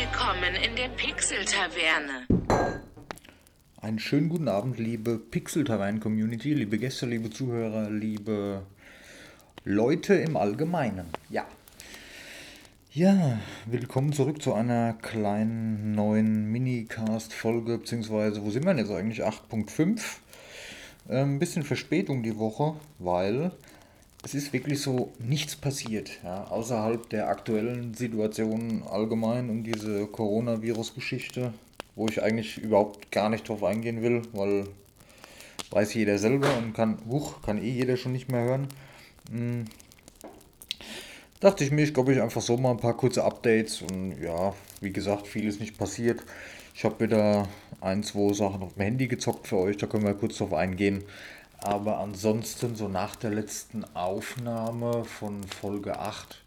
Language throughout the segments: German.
Willkommen in der Pixel-Taverne. Einen schönen guten Abend, liebe Pixel-Tavern-Community, liebe Gäste, liebe Zuhörer, liebe Leute im Allgemeinen. Ja. Ja, willkommen zurück zu einer kleinen neuen Minicast-Folge, beziehungsweise, wo sind wir denn jetzt eigentlich? 8.5. Ein ähm, bisschen Verspätung die Woche, weil es ist wirklich so nichts passiert, ja, außerhalb der aktuellen Situation allgemein um diese Coronavirus-Geschichte, wo ich eigentlich überhaupt gar nicht drauf eingehen will, weil weiß jeder selber und kann, huch, kann eh jeder schon nicht mehr hören. Hm. Dachte ich mir, ich glaube ich einfach so mal ein paar kurze Updates und ja, wie gesagt, viel ist nicht passiert. Ich habe wieder ein, zwei Sachen auf dem Handy gezockt für euch, da können wir kurz drauf eingehen. Aber ansonsten, so nach der letzten Aufnahme von Folge 8,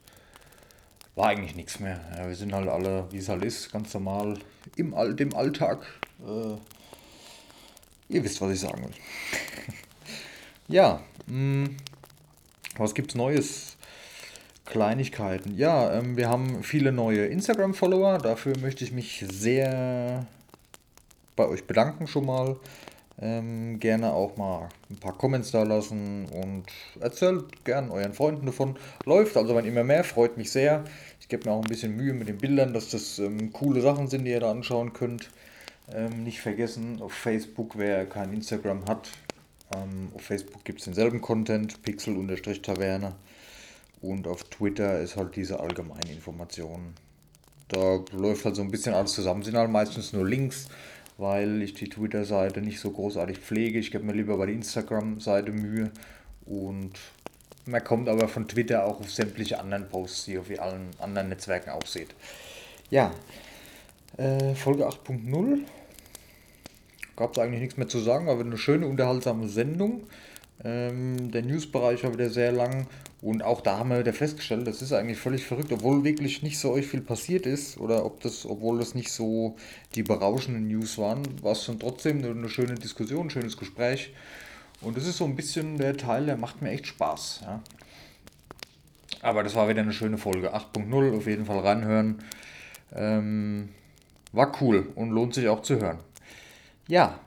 war eigentlich nichts mehr. Ja, wir sind halt alle, wie es halt ist, ganz normal im, All dem Alltag. Äh, ihr wisst, was ich sagen will. ja, mh, hm, was gibt's Neues? Kleinigkeiten. Ja, ähm, wir haben viele neue Instagram-Follower. Dafür möchte ich mich sehr bei euch bedanken schon mal. Ähm, gerne auch mal ein paar Comments da lassen und erzählt gern euren Freunden davon. Läuft also, wenn immer mehr, freut mich sehr. Ich gebe mir auch ein bisschen Mühe mit den Bildern, dass das ähm, coole Sachen sind, die ihr da anschauen könnt. Ähm, nicht vergessen, auf Facebook, wer kein Instagram hat, ähm, auf Facebook gibt es denselben Content, Pixel-Taverne. Und auf Twitter ist halt diese allgemeine Information. Da läuft halt so ein bisschen alles zusammen, sind halt meistens nur Links weil ich die Twitter-Seite nicht so großartig pflege. Ich gebe mir lieber bei der Instagram-Seite Mühe und man kommt aber von Twitter auch auf sämtliche anderen Posts, die ihr auf allen anderen Netzwerken auch seht. Ja, äh, Folge 8.0. Gab es eigentlich nichts mehr zu sagen, aber eine schöne, unterhaltsame Sendung. Ähm, der Newsbereich war wieder sehr lang und auch da haben wir wieder festgestellt, das ist eigentlich völlig verrückt, obwohl wirklich nicht so euch viel passiert ist oder ob das, obwohl das nicht so die berauschenden News waren, war es schon trotzdem eine, eine schöne Diskussion, ein schönes Gespräch. Und das ist so ein bisschen der Teil, der macht mir echt Spaß. Ja. Aber das war wieder eine schöne Folge. 8.0, auf jeden Fall reinhören. Ähm, war cool und lohnt sich auch zu hören. Ja,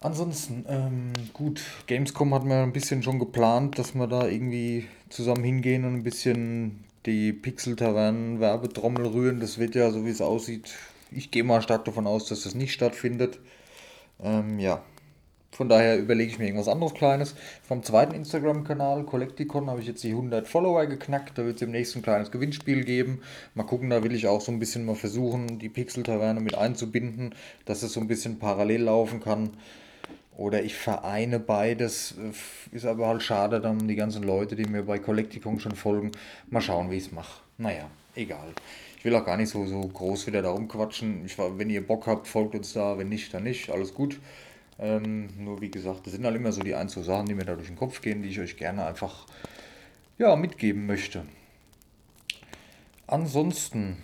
Ansonsten, ähm, gut, Gamescom hat man ein bisschen schon geplant, dass wir da irgendwie zusammen hingehen und ein bisschen die Pixel-Tavernen-Werbetrommel rühren. Das wird ja, so wie es aussieht, ich gehe mal stark davon aus, dass das nicht stattfindet. Ähm, ja, von daher überlege ich mir irgendwas anderes Kleines. Vom zweiten Instagram-Kanal, Collecticon, habe ich jetzt die 100 Follower geknackt. Da wird es im nächsten ein kleines Gewinnspiel geben. Mal gucken, da will ich auch so ein bisschen mal versuchen, die Pixel-Taverne mit einzubinden, dass es so ein bisschen parallel laufen kann. Oder ich vereine beides. Ist aber halt schade, dann die ganzen Leute, die mir bei Kollektikung schon folgen. Mal schauen, wie ich es mache. Naja, egal. Ich will auch gar nicht so, so groß wieder da rumquatschen. Ich, wenn ihr Bock habt, folgt uns da. Wenn nicht, dann nicht. Alles gut. Ähm, nur wie gesagt, das sind halt immer so die ein, zwei Sachen, die mir da durch den Kopf gehen, die ich euch gerne einfach ja, mitgeben möchte. Ansonsten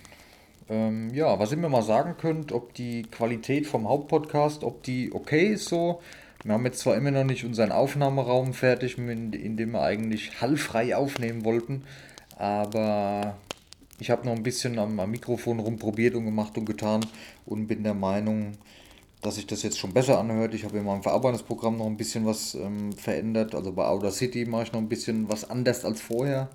ähm, ja, was ihr mir mal sagen könnt, ob die Qualität vom Hauptpodcast, ob die okay ist so. Wir haben jetzt zwar immer noch nicht unseren Aufnahmeraum fertig, in dem wir eigentlich hallfrei aufnehmen wollten, aber ich habe noch ein bisschen am, am, Mikrofon rumprobiert und gemacht und getan und bin der Meinung, dass sich das jetzt schon besser anhört. Ich habe in meinem Verarbeitungsprogramm noch ein bisschen was ähm, verändert. Also bei Audacity mache ich noch ein bisschen was anders als vorher.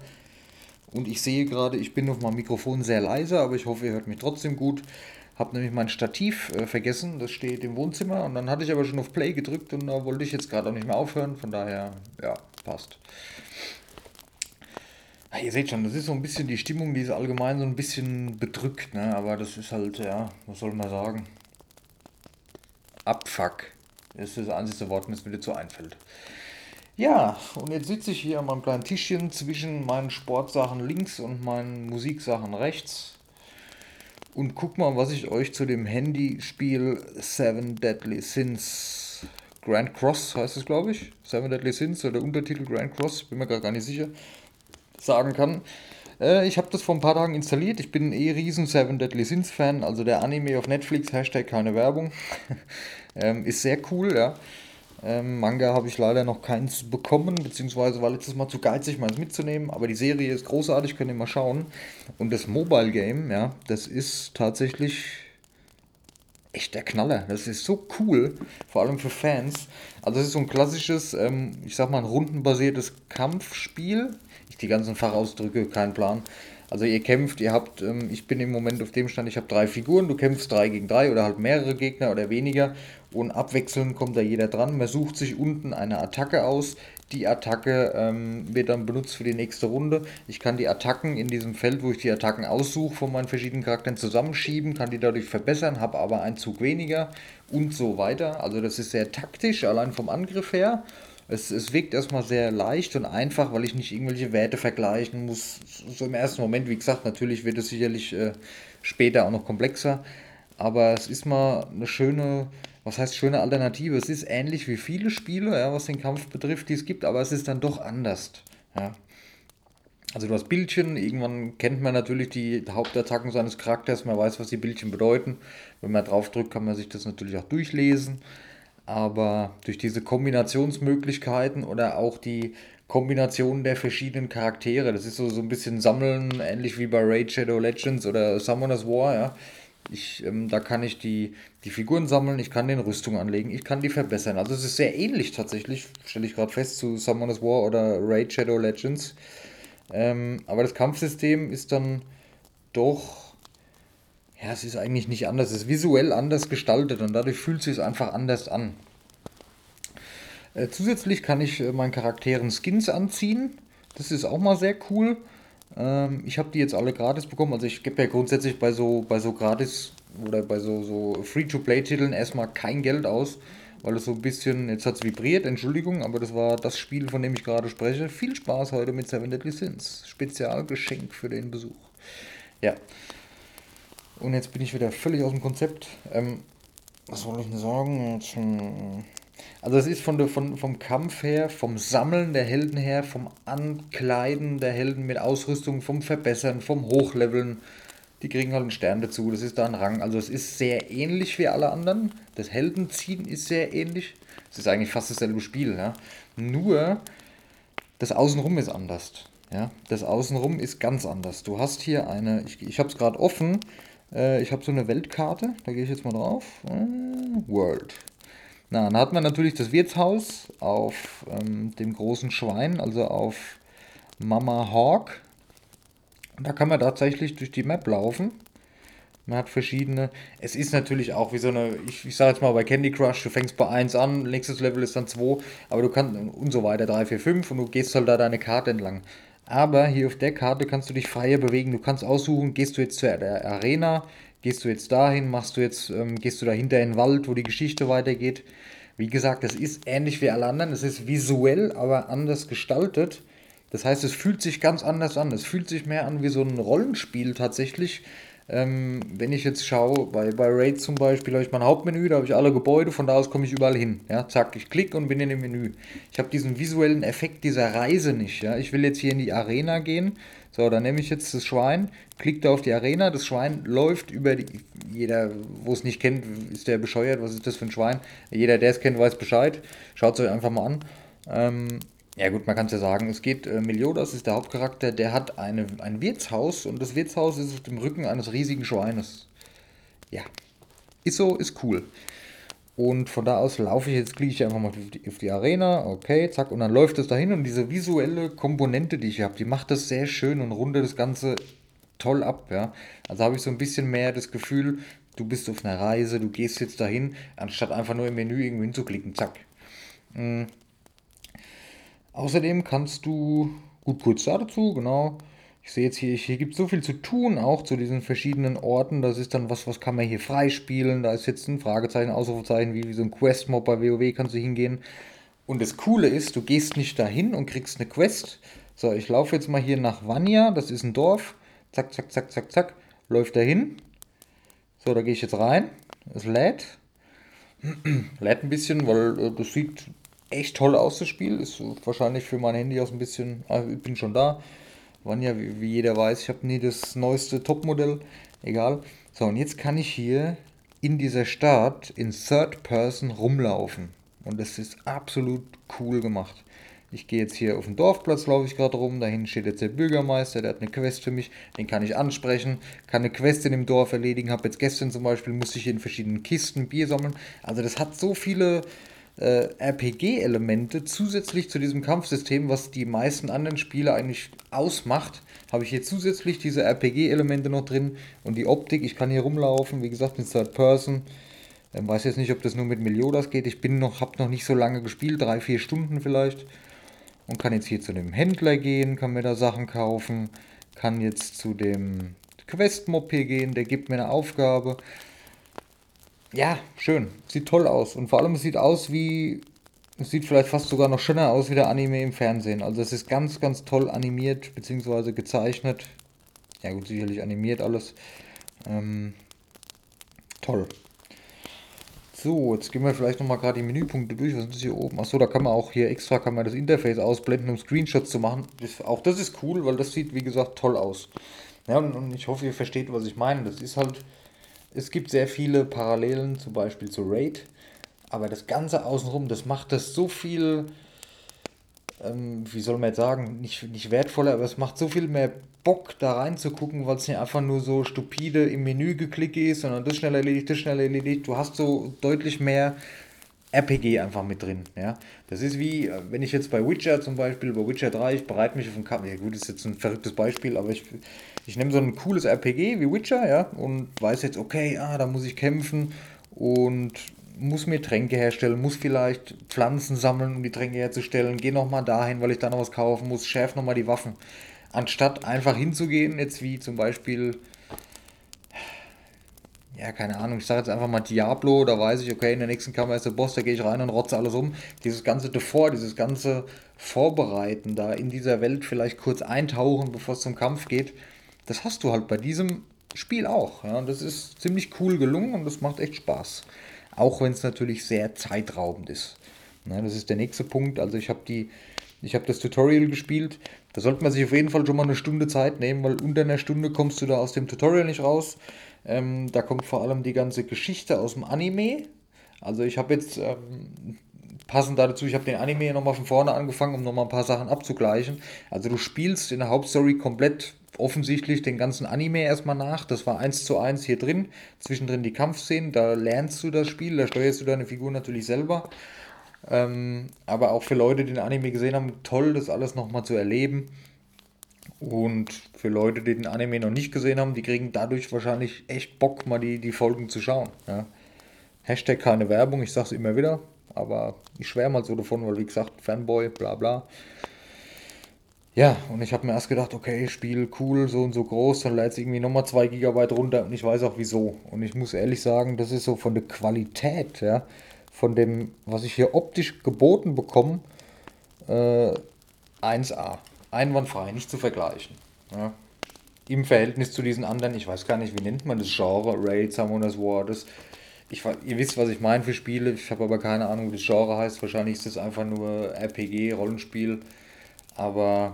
Und ich sehe gerade, ich bin auf meinem Mikrofon sehr leise, aber ich hoffe, ihr hört mich trotzdem gut. Habe nämlich mein Stativ äh, vergessen, das steht im Wohnzimmer und dann hatte ich aber schon auf Play gedrückt und da wollte ich jetzt gerade auch nicht mehr aufhören, von daher, ja, passt. Ja, ihr seht schon, das ist so ein bisschen die Stimmung, die ist allgemein so ein bisschen bedrückt, ne? aber das ist halt, ja, was soll man sagen? Abfuck. Das ist das einzige Wort, das mir dazu einfällt. Ja, und jetzt sitze ich hier an meinem kleinen Tischchen zwischen meinen Sportsachen links und meinen Musiksachen rechts und guck mal, was ich euch zu dem Handyspiel Seven Deadly Sins Grand Cross heißt es, glaube ich. Seven Deadly Sins oder Untertitel Grand Cross, bin mir gar nicht sicher, sagen kann. Äh, ich habe das vor ein paar Tagen installiert. Ich bin eh riesen Seven Deadly Sins Fan, also der Anime auf Netflix, Hashtag keine Werbung. ähm, ist sehr cool, ja. Ähm, Manga habe ich leider noch keins bekommen, beziehungsweise war letztes Mal zu geizig, meins mitzunehmen. Aber die Serie ist großartig, könnt ihr mal schauen. Und das Mobile Game, ja, das ist tatsächlich echt der Knaller. Das ist so cool, vor allem für Fans. Also es ist so ein klassisches, ähm, ich sag mal, ein rundenbasiertes Kampfspiel. Ich die ganzen Fachausdrücke, kein Plan. Also ihr kämpft, ihr habt, ähm, ich bin im Moment auf dem Stand, ich habe drei Figuren, du kämpfst drei gegen drei oder halt mehrere Gegner oder weniger und abwechselnd kommt da jeder dran. Man sucht sich unten eine Attacke aus. Die Attacke ähm, wird dann benutzt für die nächste Runde. Ich kann die Attacken in diesem Feld, wo ich die Attacken aussuche, von meinen verschiedenen Charakteren zusammenschieben, kann die dadurch verbessern, habe aber einen Zug weniger und so weiter. Also das ist sehr taktisch, allein vom Angriff her. Es, es wirkt erstmal sehr leicht und einfach, weil ich nicht irgendwelche Werte vergleichen muss. So im ersten Moment, wie gesagt, natürlich wird es sicherlich äh, später auch noch komplexer. Aber es ist mal eine schöne, was heißt schöne Alternative? Es ist ähnlich wie viele Spiele, ja, was den Kampf betrifft, die es gibt, aber es ist dann doch anders. Ja. Also du hast Bildchen, irgendwann kennt man natürlich die Hauptattacken seines Charakters, man weiß, was die Bildchen bedeuten. Wenn man drauf drückt, kann man sich das natürlich auch durchlesen aber durch diese Kombinationsmöglichkeiten oder auch die Kombination der verschiedenen Charaktere, das ist so, so ein bisschen Sammeln, ähnlich wie bei Raid Shadow Legends oder Summoner's War, ja. Ich, ähm, da kann ich die, die Figuren sammeln, ich kann den Rüstung anlegen, ich kann die verbessern. Also es ist sehr ähnlich tatsächlich, stelle ich gerade fest, zu Summoner's War oder Raid Shadow Legends. Ähm, aber das Kampfsystem ist dann doch ja, es ist eigentlich nicht anders. Es ist visuell anders gestaltet und dadurch fühlt es sich einfach anders an. Äh, zusätzlich kann ich äh, meinen Charakteren Skins anziehen. Das ist auch mal sehr cool. Ähm, ich habe die jetzt alle gratis bekommen. Also ich gebe ja grundsätzlich bei so, bei so gratis oder bei so, so Free-to-Play-Titeln erstmal kein Geld aus, weil es so ein bisschen, jetzt hat es vibriert, Entschuldigung, aber das war das Spiel, von dem ich gerade spreche. Viel Spaß heute mit Seven Deadly Sins. Spezialgeschenk für den Besuch. Ja, und jetzt bin ich wieder völlig aus dem Konzept. Ähm, was soll ich denn sagen? Also es ist von der, von, vom Kampf her, vom Sammeln der Helden her, vom Ankleiden der Helden mit Ausrüstung, vom Verbessern, vom Hochleveln. Die kriegen halt einen Stern dazu, das ist da ein Rang. Also es ist sehr ähnlich wie alle anderen. Das Heldenziehen ist sehr ähnlich. Es ist eigentlich fast dasselbe Spiel. Ja? Nur das Außenrum ist anders. Ja? Das Außenrum ist ganz anders. Du hast hier eine, ich, ich habe es gerade offen, äh, ich habe so eine Weltkarte, da gehe ich jetzt mal drauf. Äh, World. Na, dann hat man natürlich das Wirtshaus auf ähm, dem großen Schwein, also auf Mama Hawk. da kann man tatsächlich durch die Map laufen. Man hat verschiedene. Es ist natürlich auch wie so eine, ich, ich sage jetzt mal bei Candy Crush, du fängst bei 1 an, nächstes Level ist dann 2, aber du kannst und so weiter, 3, 4, 5 und du gehst halt da deine Karte entlang. Aber hier auf der Karte kannst du dich freier bewegen. Du kannst aussuchen, gehst du jetzt zur Arena, gehst du jetzt dahin, machst du jetzt, ähm, gehst du dahinter in den Wald, wo die Geschichte weitergeht. Wie gesagt, das ist ähnlich wie alle anderen. Es ist visuell, aber anders gestaltet. Das heißt, es fühlt sich ganz anders an. Es fühlt sich mehr an wie so ein Rollenspiel tatsächlich, ähm, wenn ich jetzt schaue, bei, bei Raid zum Beispiel habe ich mein Hauptmenü, da habe ich alle Gebäude, von da aus komme ich überall hin. Ja, zack, ich klicke und bin in dem Menü. Ich habe diesen visuellen Effekt dieser Reise nicht. Ja. Ich will jetzt hier in die Arena gehen. So, dann nehme ich jetzt das Schwein, klicke da auf die Arena, das Schwein läuft über die. Jeder, wo es nicht kennt, ist der bescheuert, was ist das für ein Schwein? Jeder, der es kennt, weiß Bescheid. Schaut es euch einfach mal an. Ähm, ja gut, man kann es ja sagen, es geht, äh, Meliodas ist der Hauptcharakter, der hat eine, ein Wirtshaus und das Wirtshaus ist auf dem Rücken eines riesigen Schweines. Ja, ist so, ist cool. Und von da aus laufe ich jetzt, klicke ich einfach mal auf die, auf die, Arena, okay, zack, und dann läuft es dahin und diese visuelle Komponente, die ich habe, die macht das sehr schön und rundet das Ganze toll ab, ja. Also habe ich so ein bisschen mehr das Gefühl, du bist auf einer Reise, du gehst jetzt dahin, anstatt einfach nur im Menü irgendwo hinzuklicken, zack. Mhm. Außerdem kannst du, gut, kurz dazu, genau. Ich sehe jetzt hier, hier gibt es so viel zu tun, auch zu diesen verschiedenen Orten. Das ist dann was, was kann man hier freispielen. Da ist jetzt ein Fragezeichen, Ausrufezeichen, wie, wie so ein Quest-Mob bei WoW kannst du hingehen. Und das Coole ist, du gehst nicht dahin und kriegst eine Quest. So, ich laufe jetzt mal hier nach Vanya, das ist ein Dorf. Zack, zack, zack, zack, zack. Läuft dahin. So, da gehe ich jetzt rein. Es lädt. lädt ein bisschen, weil äh, das sieht echt toll aus, das Spiel. Ist wahrscheinlich für mein Handy aus ein bisschen. Also ich bin schon da. Wann ja, wie, wie jeder weiß, ich habe nie das neueste Topmodell. Egal. So, und jetzt kann ich hier in dieser Stadt in Third Person rumlaufen. Und das ist absolut cool gemacht. Ich gehe jetzt hier auf den Dorfplatz, laufe ich gerade rum. Da hinten steht jetzt der Bürgermeister, der hat eine Quest für mich. Den kann ich ansprechen, kann eine Quest in dem Dorf erledigen. Habe jetzt gestern zum Beispiel, musste ich in verschiedenen Kisten Bier sammeln. Also das hat so viele äh, RPG-Elemente zusätzlich zu diesem Kampfsystem, was die meisten anderen Spiele eigentlich ausmacht. Habe ich hier zusätzlich diese RPG-Elemente noch drin und die Optik. Ich kann hier rumlaufen, wie gesagt, in Third Person. Ähm, weiß jetzt nicht, ob das nur mit Meliodas geht. Ich bin noch, habe noch nicht so lange gespielt, drei, vier Stunden vielleicht und kann jetzt hier zu dem Händler gehen, kann mir da Sachen kaufen, kann jetzt zu dem Quest-Mob hier gehen, der gibt mir eine Aufgabe. Ja, schön. Sieht toll aus. Und vor allem es sieht aus wie, es sieht vielleicht fast sogar noch schöner aus wie der Anime im Fernsehen. Also es ist ganz, ganz toll animiert bzw. gezeichnet. Ja gut, sicherlich animiert alles. Ähm, toll. So, jetzt gehen wir vielleicht nochmal gerade die Menüpunkte durch. Was ist hier oben? Achso, da kann man auch hier extra kann man das Interface ausblenden, um Screenshots zu machen. Das, auch das ist cool, weil das sieht, wie gesagt, toll aus. Ja, und, und, ich hoffe, ihr versteht, was ich meine. Das ist halt, es gibt sehr viele Parallelen, zum Beispiel zu Raid. Aber das Ganze außenrum, das macht das so viel, ähm, wie soll man jetzt sagen, nicht, nicht wertvoller, aber es macht so viel mehr Bock, da reinzugucken, weil es nicht einfach nur so stupide im Menü geklickt ist, sondern das schnell erledigt, das schnell erledigt. Du hast so deutlich mehr RPG einfach mit drin. Ja? Das ist wie, äh, wenn ich jetzt bei Witcher zum Beispiel, bei Witcher 3, ich bereite mich auf einen Kampf, ja gut, das ist jetzt ein verrücktes Beispiel, aber ich, ich nehme so ein cooles RPG wie Witcher, ja, und weiß jetzt, okay, ah, da muss ich kämpfen und muss mir Tränke herstellen, muss vielleicht Pflanzen sammeln, um die Tränke herzustellen, gehe nochmal dahin, weil ich da noch was kaufen muss, schärf nochmal die Waffen anstatt einfach hinzugehen, jetzt wie zum Beispiel, ja, keine Ahnung, ich sage jetzt einfach mal Diablo, da weiß ich, okay, in der nächsten Kammer ist der Boss, da gehe ich rein und rotze alles um. Dieses ganze Davor, dieses ganze Vorbereiten, da in dieser Welt vielleicht kurz eintauchen, bevor es zum Kampf geht, das hast du halt bei diesem Spiel auch. Ja, das ist ziemlich cool gelungen und das macht echt Spaß. Auch wenn es natürlich sehr zeitraubend ist. Ja, das ist der nächste Punkt. Also ich habe die, das Tutorial gespielt. Da sollte man sich auf jeden Fall schon mal eine Stunde Zeit nehmen, weil unter einer Stunde kommst du da aus dem Tutorial nicht raus. Ähm, da kommt vor allem die ganze Geschichte aus dem Anime. Also ich habe jetzt ähm, passend dazu, ich habe den Anime nochmal von vorne angefangen, um nochmal ein paar Sachen abzugleichen. Also du spielst in der Hauptstory komplett offensichtlich den ganzen Anime erstmal nach. Das war eins zu eins hier drin. Zwischendrin die Kampfszenen, da lernst du das Spiel, da steuerst du deine Figur natürlich selber. Ähm, aber auch für Leute, die den Anime gesehen haben, toll, das alles nochmal zu erleben. Und für Leute, die den Anime noch nicht gesehen haben, die kriegen dadurch wahrscheinlich echt Bock, mal die, die Folgen zu schauen. Ja. Hashtag keine Werbung, ich sag's immer wieder, aber ich schwärme mal so davon, weil wie gesagt, Fanboy, bla bla. Ja, und ich habe mir erst gedacht, okay, Spiel cool, so und so groß, dann lädt es irgendwie nochmal 2 GB runter und ich weiß auch wieso. Und ich muss ehrlich sagen, das ist so von der Qualität, ja, von dem, was ich hier optisch geboten bekomme, äh, 1A. Einwandfrei, nicht zu vergleichen. Ja. Im Verhältnis zu diesen anderen, ich weiß gar nicht, wie nennt man das Genre, Raid, Summoners War, das, ich, ihr wisst, was ich meine für Spiele, ich habe aber keine Ahnung, wie das Genre heißt, wahrscheinlich ist das einfach nur RPG, Rollenspiel, aber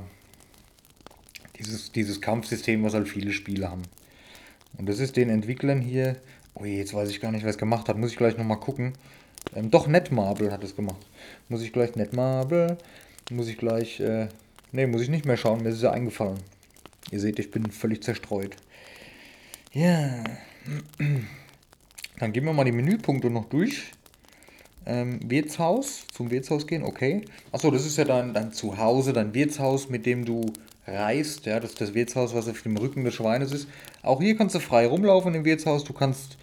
dieses, dieses Kampfsystem, was halt viele Spiele haben. Und das ist den Entwicklern hier, oh je, jetzt weiß ich gar nicht, wer es gemacht hat, muss ich gleich nochmal gucken. Ähm, doch, Netmarble hat es gemacht. Muss ich gleich Netmarble, muss ich gleich, äh, ne, muss ich nicht mehr schauen, mir ist es ja eingefallen. Ihr seht, ich bin völlig zerstreut. Ja, dann gehen wir mal die Menüpunkte noch durch. Ähm, Wirtshaus, zum Wirtshaus gehen, okay. Achso, das ist ja dein, dein Zuhause, dein Wirtshaus, mit dem du reist. Ja, das ist das Wirtshaus, was auf dem Rücken des Schweines ist. Auch hier kannst du frei rumlaufen im Wirtshaus. Du kannst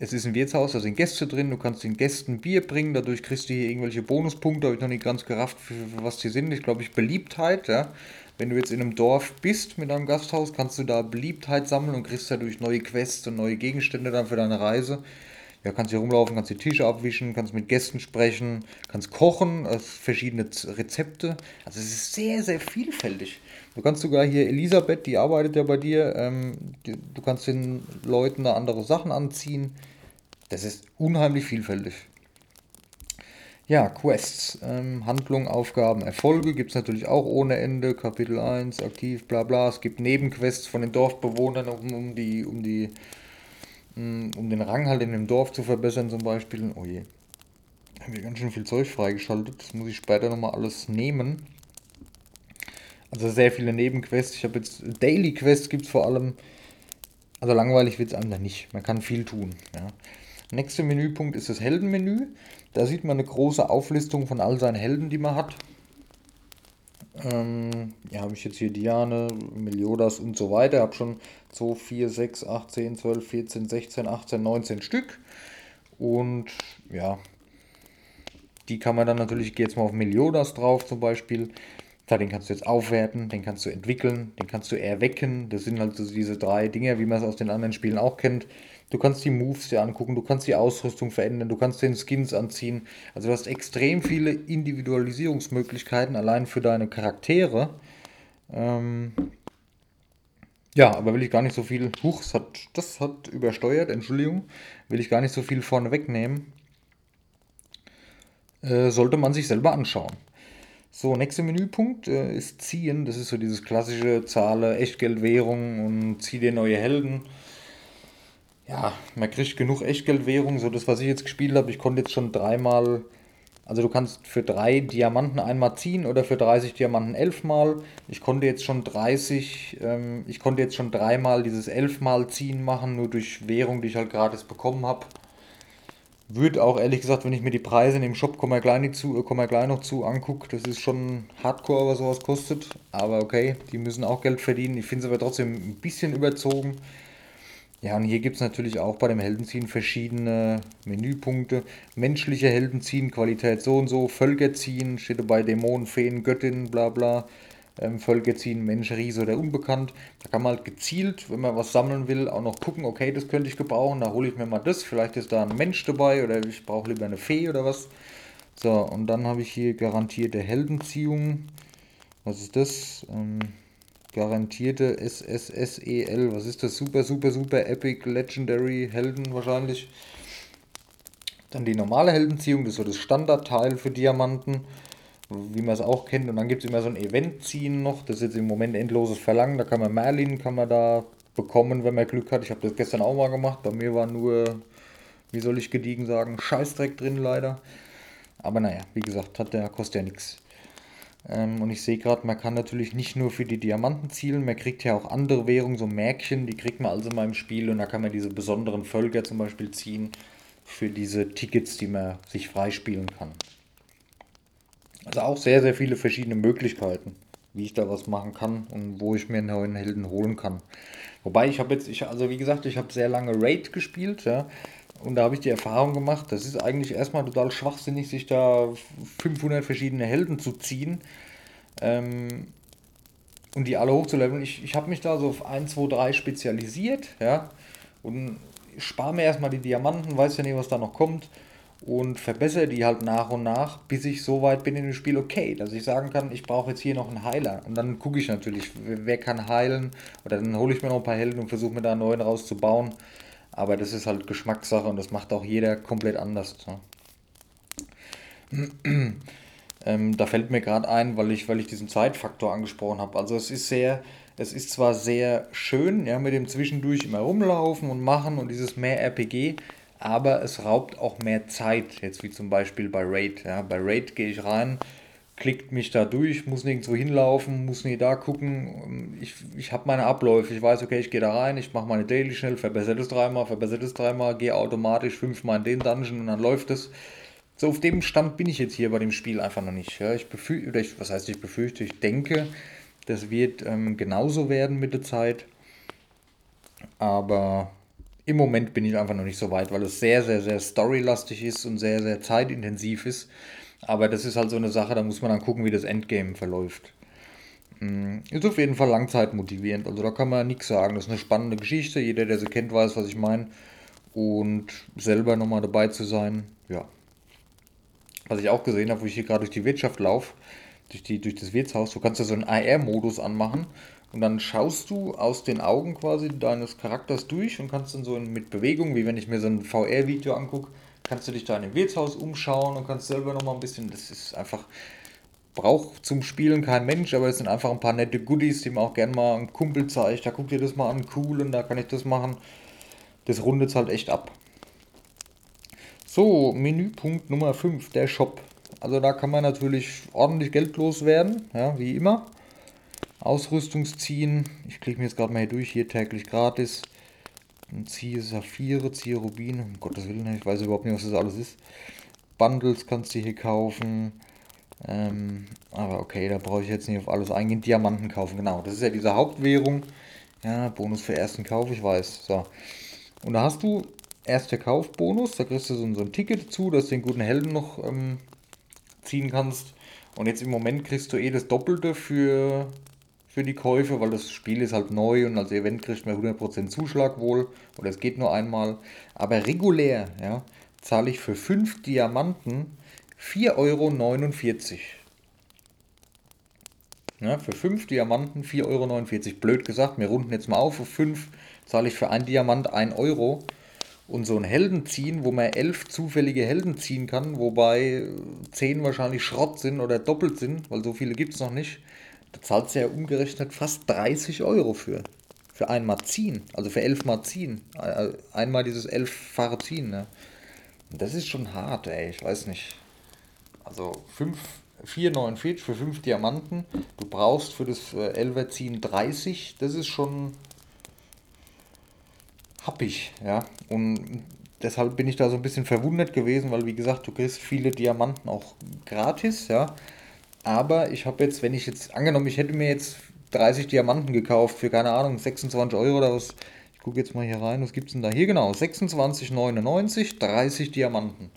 es ist ein Wirtshaus, da sind Gäste drin, du kannst den Gästen Bier bringen, dadurch kriegst du hier irgendwelche Bonuspunkte, habe ich noch nicht ganz gerafft, für, für was die sind. Ich glaube, ich Beliebtheit, ja. Wenn du jetzt in einem Dorf bist mit einem Gasthaus, kannst du da Beliebtheit sammeln und kriegst dadurch neue Quests und neue Gegenstände dann für deine Reise. Ja, kannst hier rumlaufen, kannst die Tische abwischen, kannst mit Gästen sprechen, kannst kochen, verschiedene Rezepte. Also es ist sehr, sehr vielfältig. Du kannst sogar hier Elisabeth, die arbeitet ja bei dir, ähm, die, du kannst den Leuten da andere Sachen anziehen. Das ist unheimlich vielfältig. Ja, Quests, ähm, Handlung, Aufgaben, Erfolge gibt es natürlich auch ohne Ende. Kapitel 1, aktiv, bla bla. Es gibt Nebenquests von den Dorfbewohnern, um, um die, um die, mm, um den Rang halt in dem Dorf zu verbessern zum Beispiel. Oh je. Haben wir ganz schön viel Zeug freigeschaltet. Das muss ich später nochmal alles nehmen. Also sehr viele Nebenquests. Ich habe jetzt Daily Quests gibt es vor allem. Also langweilig wird es einfach nicht. Man kann viel tun. Ja. Nächster Menüpunkt ist das Heldenmenü. Da sieht man eine große Auflistung von all seinen Helden, die man hat. Ähm, ja, habe ich jetzt hier Diane, Meliodas und so weiter. Habe schon 2, 4, 6, 8, 10, 12, 14, 16, 18, 19 Stück. Und ja, die kann man dann natürlich, ich gehe jetzt mal auf Meliodas drauf zum Beispiel. Klar, den kannst du jetzt aufwerten, den kannst du entwickeln, den kannst du erwecken. Das sind halt so diese drei Dinge, wie man es aus den anderen Spielen auch kennt. Du kannst die Moves dir angucken, du kannst die Ausrüstung verändern, du kannst den Skins anziehen. Also du hast extrem viele Individualisierungsmöglichkeiten allein für deine Charaktere. Ähm ja, aber will ich gar nicht so viel. Huch, das hat, das hat übersteuert, Entschuldigung. Will ich gar nicht so viel vorne wegnehmen. Äh, sollte man sich selber anschauen. So, nächster Menüpunkt äh, ist Ziehen. Das ist so dieses klassische Zahle Echtgeldwährung und zieh dir neue Helden. Ja, man kriegt genug Echtgeldwährung. So, das, was ich jetzt gespielt habe, ich konnte jetzt schon dreimal. Also, du kannst für drei Diamanten einmal ziehen oder für 30 Diamanten elfmal. Ich konnte jetzt schon 30, ähm, ich konnte jetzt schon dreimal dieses elfmal ziehen machen, nur durch Währung, die ich halt gratis bekommen habe. Würde auch ehrlich gesagt, wenn ich mir die Preise in dem Shop, kommen wir gleich, zu, kommen wir gleich noch zu, angucke, das ist schon hardcore, was sowas kostet. Aber okay, die müssen auch Geld verdienen. Ich finde es aber trotzdem ein bisschen überzogen. Ja, und hier gibt es natürlich auch bei dem Heldenziehen verschiedene Menüpunkte. Menschliche Heldenziehen, Qualität so und so, Völkerziehen, steht dabei Dämonen, Feen, Göttin, bla bla ähm, Völker ziehen, Mensch, Riese oder unbekannt. Da kann man halt gezielt, wenn man was sammeln will, auch noch gucken, okay, das könnte ich gebrauchen, da hole ich mir mal das. Vielleicht ist da ein Mensch dabei oder ich brauche lieber eine Fee oder was. So, und dann habe ich hier garantierte Heldenziehung. Was ist das? Ähm, garantierte SSSEL. Was ist das? Super, super, super Epic Legendary Helden wahrscheinlich. Dann die normale Heldenziehung, das ist so das Standardteil für Diamanten wie man es auch kennt. Und dann gibt es immer so ein Event ziehen noch. Das ist jetzt im Moment endloses Verlangen. Da kann man Merlin kann man da bekommen, wenn man Glück hat. Ich habe das gestern auch mal gemacht. Bei mir war nur, wie soll ich gediegen sagen, Scheißdreck drin leider. Aber naja, wie gesagt, hat der kostet ja nichts. Ähm, und ich sehe gerade, man kann natürlich nicht nur für die Diamanten zielen, man kriegt ja auch andere Währungen, so Märkchen, die kriegt man also mal im Spiel und da kann man diese besonderen Völker zum Beispiel ziehen für diese Tickets, die man sich freispielen kann. Also auch sehr, sehr viele verschiedene Möglichkeiten, wie ich da was machen kann und wo ich mir einen neuen Helden holen kann. Wobei ich habe jetzt, ich, also wie gesagt, ich habe sehr lange Raid gespielt, ja. Und da habe ich die Erfahrung gemacht, das ist eigentlich erstmal total schwachsinnig, sich da 500 verschiedene Helden zu ziehen ähm, und die alle hochzuleveln. Ich, ich habe mich da so auf 1, 2, 3 spezialisiert, ja. Und spare mir erstmal die Diamanten, weiß ja nicht, was da noch kommt und verbessere die halt nach und nach, bis ich so weit bin in dem Spiel, okay, dass ich sagen kann, ich brauche jetzt hier noch einen Heiler. Und dann gucke ich natürlich, wer kann heilen. Oder dann hole ich mir noch ein paar Helden und versuche mir da einen neuen rauszubauen. Aber das ist halt Geschmackssache und das macht auch jeder komplett anders. Ne? ähm, da fällt mir gerade ein, weil ich, weil ich diesen Zeitfaktor angesprochen habe. Also es ist sehr, es ist zwar sehr schön, ja, mit dem zwischendurch immer rumlaufen und machen und dieses mehr RPG, aber es raubt auch mehr Zeit, jetzt wie zum Beispiel bei Raid. Ja, bei Raid gehe ich rein, klickt mich da durch, muss nirgendwo hinlaufen, muss nie da gucken. Ich, ich habe meine Abläufe, ich weiß, okay, ich gehe da rein, ich mache meine Daily schnell, verbessere das dreimal, verbessere das dreimal, gehe automatisch fünfmal in den Dungeon und dann läuft es. So, auf dem Stand bin ich jetzt hier bei dem Spiel einfach noch nicht. Ja, ich befürchte, oder ich, was heißt ich befürchte, ich denke, das wird ähm, genauso werden mit der Zeit. Aber im Moment bin ich einfach noch nicht so weit, weil es sehr, sehr, sehr storylastig ist und sehr, sehr zeitintensiv ist. Aber das ist halt so eine Sache, da muss man dann gucken, wie das Endgame verläuft. Mm, ist auf jeden Fall langzeitmotivierend. Also da kann man nichts sagen. Das ist eine spannende Geschichte. Jeder, der sie kennt, weiß, was ich meine. Und selber nochmal dabei zu sein, ja. Was ich auch gesehen habe, wo ich hier gerade durch die Wirtschaft laufe, durch, durch das Wirtshaus, du kannst ja so einen AR-Modus anmachen und dann schaust du aus den Augen quasi deines Charakters durch und kannst dann so mit Bewegung, wie wenn ich mir so ein VR-Video angucke, kannst du dich da in dem Wirtshaus umschauen und kannst selber nochmal ein bisschen, das ist einfach, braucht zum Spielen kein Mensch, aber es sind einfach ein paar nette Goodies, die man auch gerne mal einem Kumpel zeigt. Da guck dir das mal an, cool, und da kann ich das machen. Das rundet halt echt ab. So, Menüpunkt Nummer 5, der Shop. Also da kann man natürlich ordentlich Geld loswerden, ja, wie immer. Ausrüstungsziehen, ich klicke mir jetzt gerade mal hier durch, hier täglich gratis. Dann ziehe Saphire, ziehe Rubine, um Gottes Willen, ich weiß überhaupt nicht, was das alles ist. Bundles kannst du hier kaufen. Ähm, aber okay, da brauche ich jetzt nicht auf alles eingehen. Diamanten kaufen, genau. Das ist ja diese Hauptwährung. Ja, Bonus für ersten Kauf, ich weiß. So. Und da hast du erster Kaufbonus, da kriegst du so, ein Ticket dazu, dass du den guten Helden noch ähm, ziehen kannst. Und jetzt im Moment kriegst du eh das Doppelte für, für die Käufe, weil das Spiel ist halt neu und als Event kriegt man 100% Zuschlag wohl. Oder es geht nur einmal. Aber regulär, ja, zahle ich für 5 Diamanten 4,49 Euro. Ja, für 5 Diamanten 4,49 Euro. Blöd gesagt, wir runden jetzt mal auf. Für 5 zahle ich für ein Diamant 1 Euro. Und so ein Helden ziehen, wo man 11 zufällige Helden ziehen kann, wobei 10 wahrscheinlich Schrott sind oder doppelt sind, weil so viele gibt es noch nicht. Da zahlt du ja umgerechnet fast 30 Euro für. Für einmal ziehen. Also für 11 Mal ziehen. Äh, einmal dieses 11-fache ziehen. Ne? Das ist schon hart, ey. Ich weiß nicht. Also 5, 4,49 für 5 Diamanten. Du brauchst für das 11er äh, Ziehen 30. Das ist schon happig, ja. Und deshalb bin ich da so ein bisschen verwundert gewesen, weil wie gesagt, du kriegst viele Diamanten auch gratis, ja. Aber ich habe jetzt, wenn ich jetzt, angenommen, ich hätte mir jetzt 30 Diamanten gekauft für, keine Ahnung, 26 Euro oder was. Ich gucke jetzt mal hier rein, was gibt es denn da? Hier genau, 26,99, 30 Diamanten.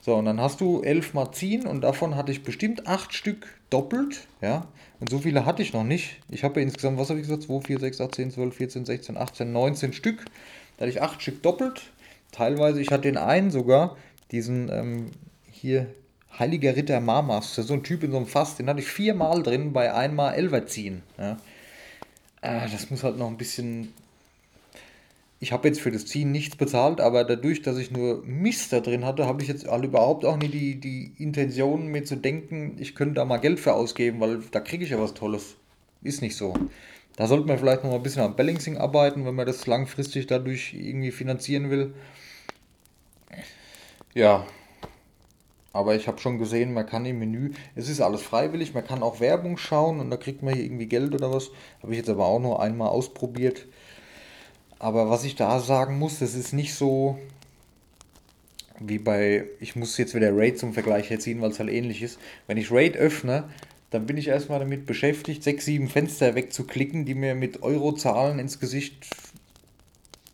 So, und dann hast du 11 mal ziehen und davon hatte ich bestimmt 8 Stück doppelt, ja. Und so viele hatte ich noch nicht. Ich habe ja insgesamt, was habe ich gesagt? 2, 4, 6, 8, 10, 12, 14, 16, 18, 19 Stück. Da hatte ich 8 Stück doppelt. Teilweise, ich hatte den einen sogar, diesen ähm, hier Heiliger Ritter Marmas, so ein Typ in so einem Fass, den hatte ich viermal drin bei einmal Elver ziehen. Ja. Äh, das muss halt noch ein bisschen ich habe jetzt für das Ziehen nichts bezahlt, aber dadurch, dass ich nur Mist da drin hatte, habe ich jetzt alle überhaupt auch nie die, die Intention, mir zu denken, ich könnte da mal Geld für ausgeben, weil da kriege ich ja was Tolles. Ist nicht so. Da sollte man vielleicht noch mal ein bisschen am Balancing arbeiten, wenn man das langfristig dadurch irgendwie finanzieren will. Ja, aber ich habe schon gesehen, man kann im Menü, es ist alles freiwillig, man kann auch Werbung schauen und da kriegt man hier irgendwie Geld oder was. Habe ich jetzt aber auch nur einmal ausprobiert. Aber was ich da sagen muss, das ist nicht so wie bei, ich muss jetzt wieder Raid zum Vergleich herziehen, weil es halt ähnlich ist. Wenn ich Raid öffne, dann bin ich erstmal damit beschäftigt, sechs, sieben Fenster wegzuklicken, die mir mit Eurozahlen ins Gesicht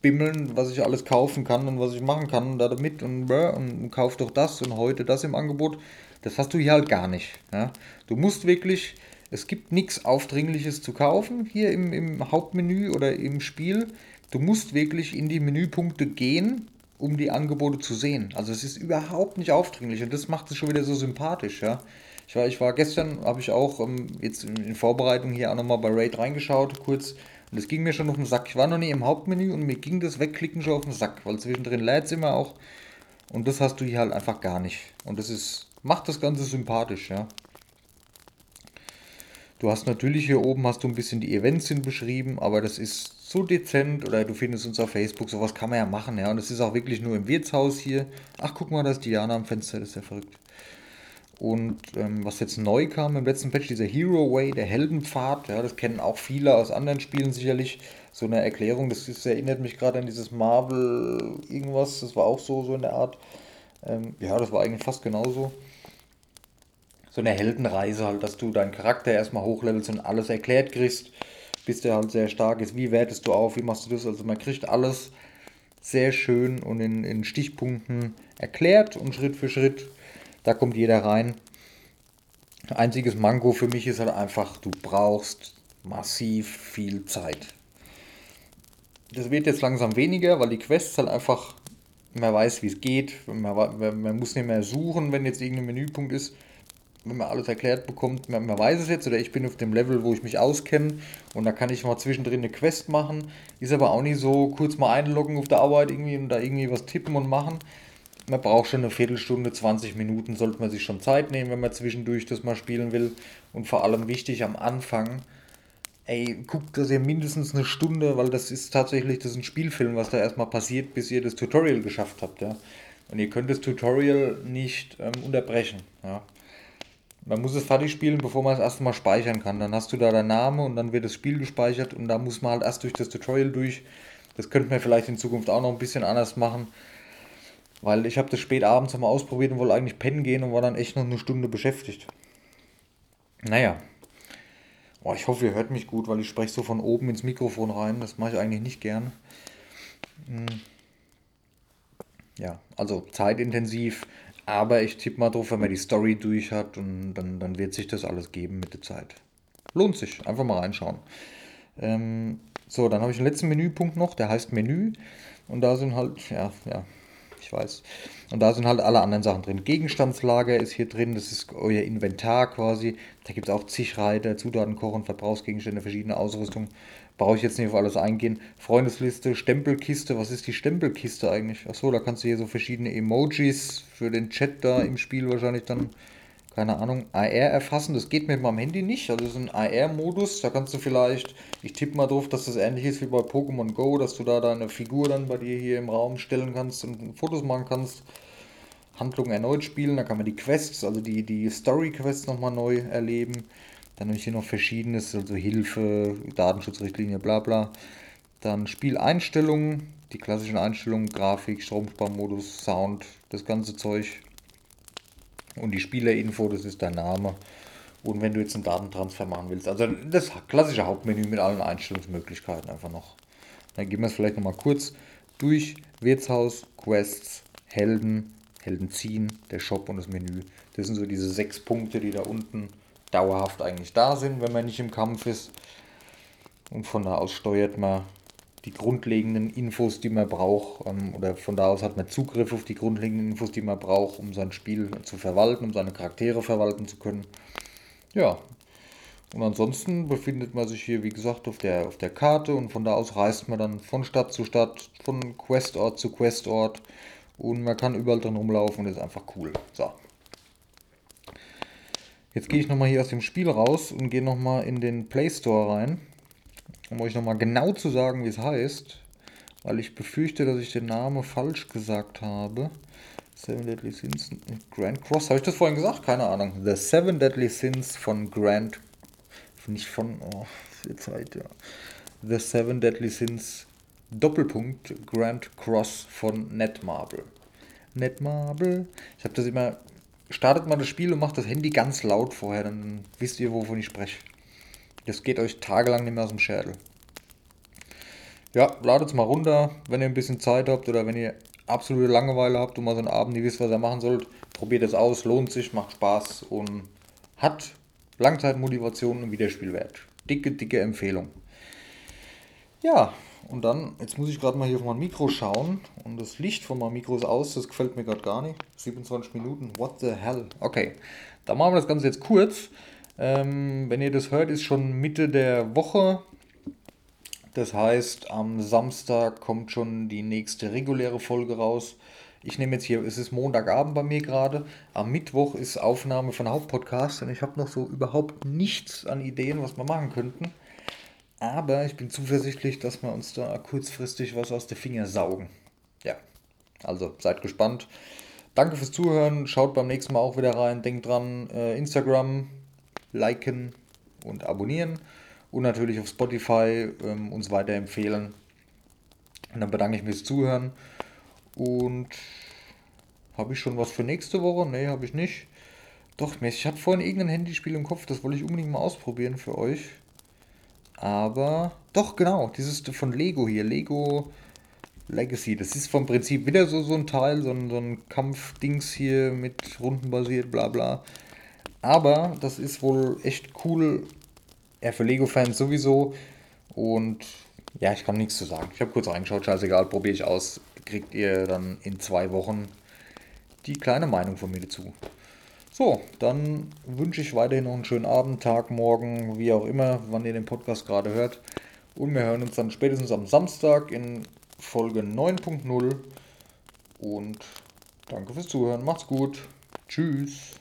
bimmeln, was ich alles kaufen kann und was ich machen kann damit und, und, und kauf doch das und heute das im Angebot. Das hast du hier halt gar nicht. Ja? Du musst wirklich, es gibt nichts Aufdringliches zu kaufen hier im, im Hauptmenü oder im Spiel. Du musst wirklich in die Menüpunkte gehen, um die Angebote zu sehen. Also es ist überhaupt nicht aufdringlich und das macht es schon wieder so sympathisch, ja. Ich war, ich war gestern, habe ich auch ähm, jetzt in Vorbereitung hier auch nochmal bei Raid reingeschaut, kurz. Und das ging mir schon auf den Sack. Ich war noch nie im Hauptmenü und mir ging das Wegklicken schon auf den Sack, weil zwischendrin lädt es immer auch. Und das hast du hier halt einfach gar nicht. Und das ist, macht das Ganze sympathisch, ja. Du hast natürlich hier oben hast du ein bisschen die Events hin beschrieben, aber das ist so dezent oder du findest uns auf Facebook, sowas kann man ja machen, ja. Und es ist auch wirklich nur im Wirtshaus hier. Ach, guck mal, da ist Diana am Fenster, das ist ja verrückt. Und ähm, was jetzt neu kam im letzten Patch, dieser Hero Way, der Heldenpfad, ja, das kennen auch viele aus anderen Spielen sicherlich. So eine Erklärung, das, ist, erinnert mich gerade an dieses Marvel irgendwas, das war auch so, so in der Art. Ähm, ja, das war eigentlich fast genauso so eine Heldenreise halt, dass du deinen Charakter erstmal hochlevelst und alles erklärt kriegst, bis der halt sehr stark ist. Wie wertest du auf, wie machst du das? Also man kriegt alles sehr schön und in, in Stichpunkten erklärt und Schritt für Schritt. Da kommt jeder rein. Einziges Manko für mich ist halt einfach, du brauchst massiv viel Zeit. Das wird jetzt langsam weniger, weil die Quests halt einfach, man weiß, wie es geht. Man, man muss nicht mehr suchen, wenn jetzt irgendein Menüpunkt ist wenn man alles erklärt bekommt, man, man, weiß es jetzt oder ich bin auf dem Level, wo ich mich auskenne und da kann ich mal zwischendrin eine Quest machen. Ist aber auch nicht so kurz mal einloggen auf der Arbeit irgendwie und da irgendwie was tippen und machen. Man braucht schon eine Viertelstunde, 20 Minuten sollte man sich schon Zeit nehmen, wenn man zwischendurch das mal spielen will. Und vor allem wichtig am Anfang, ey, guckt das ihr mindestens eine Stunde, weil das ist tatsächlich, das ist ein Spielfilm, was da erstmal passiert, bis ihr das Tutorial geschafft habt, ja. Und ihr könnt das Tutorial nicht ähm, unterbrechen. Ja. Man muss es fertig spielen, bevor man es erstmal speichern kann. Dann hast du da deinen Namen und dann wird das Spiel gespeichert und da muss man halt erst durch das Tutorial durch. Das könnte man vielleicht in Zukunft auch noch ein bisschen anders machen. Weil ich habe das spät abends mal ausprobiert und wollte eigentlich pennen gehen und war dann echt noch eine Stunde beschäftigt. Naja. Oh, ich hoffe, ihr hört mich gut, weil ich spreche so von oben ins Mikrofon rein. Das mache ich eigentlich nicht gern. Hm. Ja, also zeitintensiv. Aber ich tippe mal drauf, wenn man die Story durch hat und dann, dann wird sich das alles geben mit der Zeit. Lohnt sich. Einfach mal reinschauen. Ähm, so, dann habe ich einen letzten Menüpunkt noch, der heißt Menü. Und da sind halt, ja, ja, weiß. Und da sind halt alle anderen Sachen drin. Gegenstandslager ist hier drin, das ist euer Inventar quasi. Da gibt es auch zig Reiter, Zutaten, Kochen, Verbrauchsgegenstände, verschiedene Ausrüstung. Brauche ich jetzt nicht auf alles eingehen. Freundesliste, Stempelkiste. Was ist die Stempelkiste eigentlich? Achso, da kannst du hier so verschiedene Emojis für den Chat da im Spiel wahrscheinlich dann keine Ahnung, AR erfassen. Das geht mit meinem Handy nicht. Also das ist ein AR-Modus. Da kannst du vielleicht, ich tippe mal drauf, dass das ähnlich ist wie bei Pokémon Go, dass du da deine Figur dann bei dir hier im Raum stellen kannst und Fotos machen kannst. Handlungen erneut spielen. Da kann man die Quests, also die, die Story-Quests nochmal neu erleben. Dann habe ich hier noch verschiedenes, also Hilfe, Datenschutzrichtlinie, bla bla. Dann Spieleinstellungen, die klassischen Einstellungen, Grafik, Stromsparmodus, Sound, das ganze Zeug und die Spielerinfo, das ist dein Name. Und wenn du jetzt einen Datentransfer machen willst, also das klassische Hauptmenü mit allen Einstellungsmöglichkeiten einfach noch. Dann gehen wir es vielleicht nochmal kurz durch. Wirtshaus, Quests, Helden, Helden ziehen, der Shop und das Menü. Das sind so diese sechs Punkte, die da unten dauerhaft eigentlich da sind, wenn man nicht im Kampf ist. Und von da aus steuert man die grundlegenden Infos, die man braucht, ähm, oder von da aus hat man Zugriff auf die grundlegenden Infos, die man braucht, um sein Spiel zu verwalten, um seine Charaktere verwalten zu können. Ja. Und ansonsten befindet man sich hier, wie gesagt, auf der, auf der Karte und von da aus reist man dann von Stadt zu Stadt, von Questort zu Questort und man kann überall drin rumlaufen und ist einfach cool. So. Jetzt gehe ich nochmal hier aus dem Spiel raus und gehe nochmal in den Play Store rein um euch nochmal genau zu sagen, wie es heißt, weil ich befürchte, dass ich den Namen falsch gesagt habe. Seven Deadly Sins, Grand Cross, habe ich das vorhin gesagt? Keine Ahnung. The Seven Deadly Sins von Grand, nicht von, oh, viel Zeit, ja. The Seven Deadly Sins Doppelpunkt Grand Cross von Netmarble. Netmarble. Ich habe das immer, startet mal das Spiel und macht das Handy ganz laut vorher, dann wisst ihr, wovon ich spreche. Das geht euch tagelang nicht mehr aus dem Schädel. Ja, ladet es mal runter, wenn ihr ein bisschen Zeit habt oder wenn ihr absolute Langeweile habt und mal so einen Abend nicht wisst, was ihr machen sollt. Probiert es aus, lohnt sich, macht Spaß und hat Langzeitmotivation und Wiederspielwert. Dicke, dicke Empfehlung. Ja, und dann, jetzt muss ich gerade mal hier auf mein Mikro schauen und das Licht von meinem Mikro ist aus, das gefällt mir gerade gar nicht. 27 Minuten, what the hell? Okay, dann machen wir das Ganze jetzt kurz. Ähm, wenn ihr das hört, ist schon Mitte der Woche. Das heißt, am Samstag kommt schon die nächste reguläre Folge raus. Ich nehme jetzt hier, es ist Montagabend bei mir gerade. Am Mittwoch ist Aufnahme von Hauptpodcast und ich habe noch so überhaupt nichts an Ideen, was wir machen könnten. Aber ich bin zuversichtlich, dass wir uns da kurzfristig was aus den Finger saugen. Ja, also seid gespannt. Danke fürs Zuhören. Schaut beim nächsten Mal auch wieder rein. Denkt dran, äh, Instagram, liken und abonnieren und natürlich auf Spotify ähm, uns weiterempfehlen. Und dann bedanke ich mich fürs Zuhören und habe ich schon was für nächste Woche? Ne, habe ich nicht. Doch, ich hatte vorhin irgendein Handyspiel im Kopf, das wollte ich unbedingt mal ausprobieren für euch. Aber, doch, genau, dieses von Lego hier, Lego Legacy. Das ist vom Prinzip wieder so, so ein Teil, so ein, so ein Kampfdings hier mit rundenbasiert, bla bla. Aber das ist wohl echt cool. Ja, für Lego-Fans sowieso. Und ja, ich kann nichts zu sagen. Ich habe kurz reingeschaut, scheißegal, probiere ich aus. Kriegt ihr dann in zwei Wochen die kleine Meinung von mir dazu. So, dann wünsche ich weiterhin noch einen schönen Abend, Tag, Morgen, wie auch immer, wann ihr den Podcast gerade hört. Und wir hören uns dann spätestens am Samstag in Folge 9.0. Und danke fürs Zuhören. Macht's gut. Tschüss.